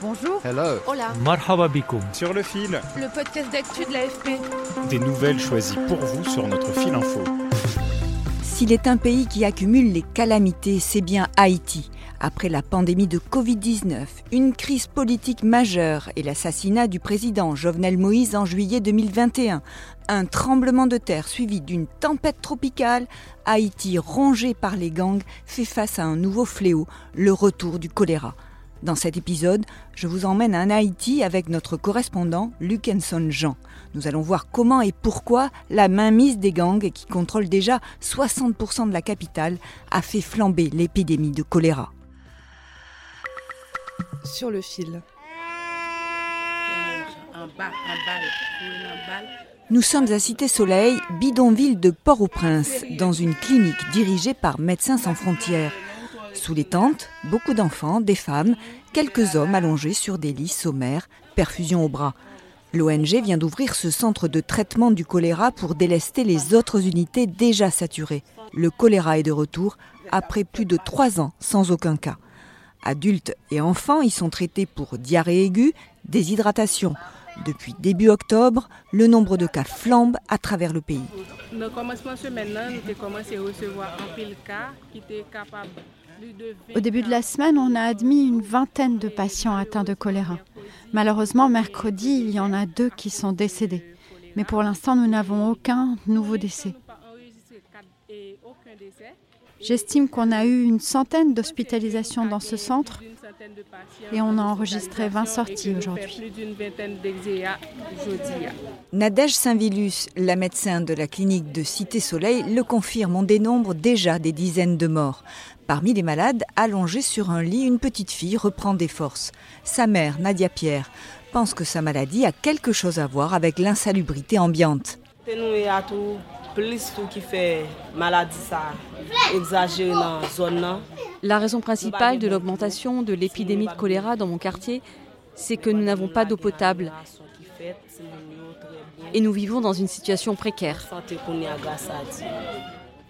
Bonjour. Hello. Hola. Marhaba Sur le fil. Le podcast d'actu de l'AFP. Des nouvelles choisies pour vous sur notre fil info. S'il est un pays qui accumule les calamités, c'est bien Haïti. Après la pandémie de Covid-19, une crise politique majeure et l'assassinat du président Jovenel Moïse en juillet 2021, un tremblement de terre suivi d'une tempête tropicale, Haïti, rongé par les gangs, fait face à un nouveau fléau, le retour du choléra. Dans cet épisode, je vous emmène en Haïti avec notre correspondant Luc Jean. Nous allons voir comment et pourquoi la mainmise des gangs qui contrôlent déjà 60% de la capitale a fait flamber l'épidémie de choléra. Sur le fil. Nous sommes à Cité Soleil, bidonville de Port-au-Prince, dans une clinique dirigée par Médecins sans frontières. Sous les tentes, beaucoup d'enfants, des femmes, quelques hommes allongés sur des lits sommaires, perfusion au bras. L'ONG vient d'ouvrir ce centre de traitement du choléra pour délester les autres unités déjà saturées. Le choléra est de retour après plus de trois ans sans aucun cas. Adultes et enfants y sont traités pour diarrhée aiguë, déshydratation. Depuis début octobre, le nombre de cas flambe à travers le pays. Au début de la semaine, on a admis une vingtaine de patients atteints de choléra. Malheureusement, mercredi, il y en a deux qui sont décédés. Mais pour l'instant, nous n'avons aucun nouveau décès. J'estime qu'on a eu une centaine d'hospitalisations dans ce centre et on a enregistré 20 sorties aujourd'hui. Nadège Saint-Vilus, la médecin de la clinique de Cité Soleil, le confirme. On dénombre déjà des dizaines de morts. Parmi les malades, allongée sur un lit, une petite fille reprend des forces. Sa mère, Nadia Pierre, pense que sa maladie a quelque chose à voir avec l'insalubrité ambiante. La raison principale de l'augmentation de l'épidémie de choléra dans mon quartier, c'est que nous n'avons pas d'eau potable. Et nous vivons dans une situation précaire.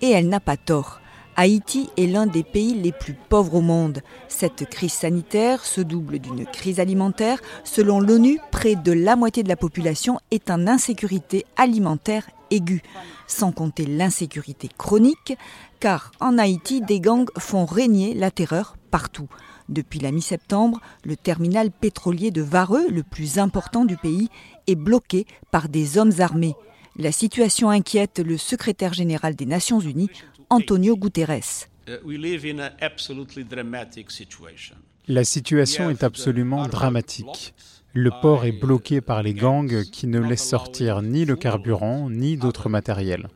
Et elle n'a pas tort. Haïti est l'un des pays les plus pauvres au monde. Cette crise sanitaire se double d'une crise alimentaire. Selon l'ONU, près de la moitié de la population est en insécurité alimentaire aiguë, sans compter l'insécurité chronique, car en Haïti, des gangs font régner la terreur partout. Depuis la mi-septembre, le terminal pétrolier de Vareux, le plus important du pays, est bloqué par des hommes armés. La situation inquiète le secrétaire général des Nations Unies, Antonio Guterres. La situation est absolument dramatique. Le port est bloqué par les gangs qui ne laissent sortir ni le carburant ni d'autres matériels.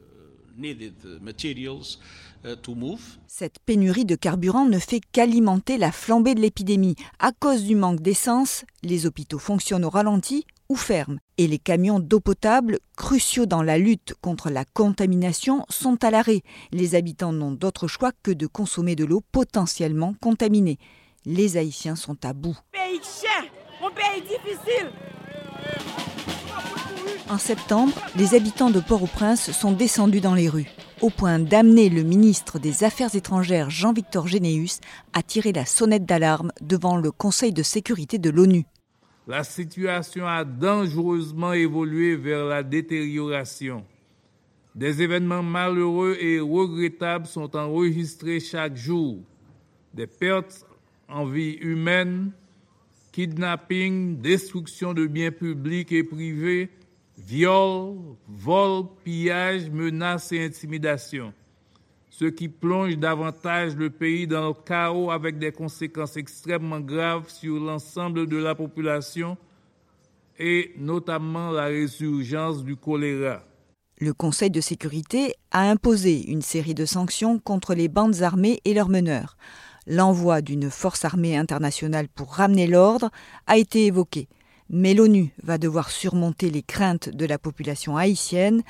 Cette pénurie de carburant ne fait qu'alimenter la flambée de l'épidémie. À cause du manque d'essence, les hôpitaux fonctionnent au ralenti ou ferment. Et les camions d'eau potable, cruciaux dans la lutte contre la contamination, sont à l'arrêt. Les habitants n'ont d'autre choix que de consommer de l'eau potentiellement contaminée. Les Haïtiens sont à bout. Pays cher, mon pays difficile. En septembre, les habitants de Port-au-Prince sont descendus dans les rues, au point d'amener le ministre des Affaires étrangères Jean-Victor Généus à tirer la sonnette d'alarme devant le Conseil de sécurité de l'ONU la situation a dangereusement évolué vers la détérioration. Des événements malheureux et regrettables sont enregistrés chaque jour. Des pertes en vie humaine, kidnapping, destruction de biens publics et privés, viols, vols, pillages, menaces et intimidations ce qui plonge davantage le pays dans le chaos avec des conséquences extrêmement graves sur l'ensemble de la population et notamment la résurgence du choléra. Le Conseil de sécurité a imposé une série de sanctions contre les bandes armées et leurs meneurs. L'envoi d'une force armée internationale pour ramener l'ordre a été évoqué. Mais l'ONU va devoir surmonter les craintes de la population haïtienne.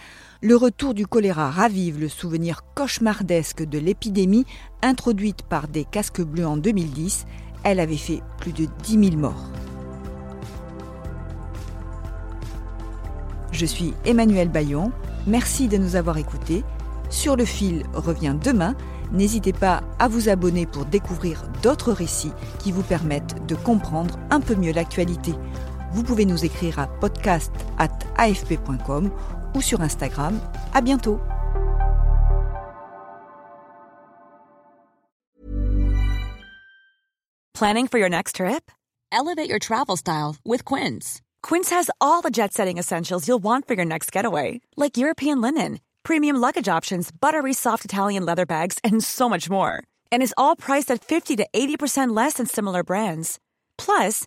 Le retour du choléra ravive le souvenir cauchemardesque de l'épidémie introduite par des casques bleus en 2010. Elle avait fait plus de 10 000 morts. Je suis Emmanuel Bayon. Merci de nous avoir écoutés. Sur le fil revient demain. N'hésitez pas à vous abonner pour découvrir d'autres récits qui vous permettent de comprendre un peu mieux l'actualité. Vous pouvez nous écrire à podcast@afp.com ou sur Instagram. À bientôt. Planning for your next trip? Elevate your travel style with Quince. Quince has all the jet-setting essentials you'll want for your next getaway, like European linen, premium luggage options, buttery soft Italian leather bags, and so much more. And is all priced at 50 to 80% less than similar brands. Plus,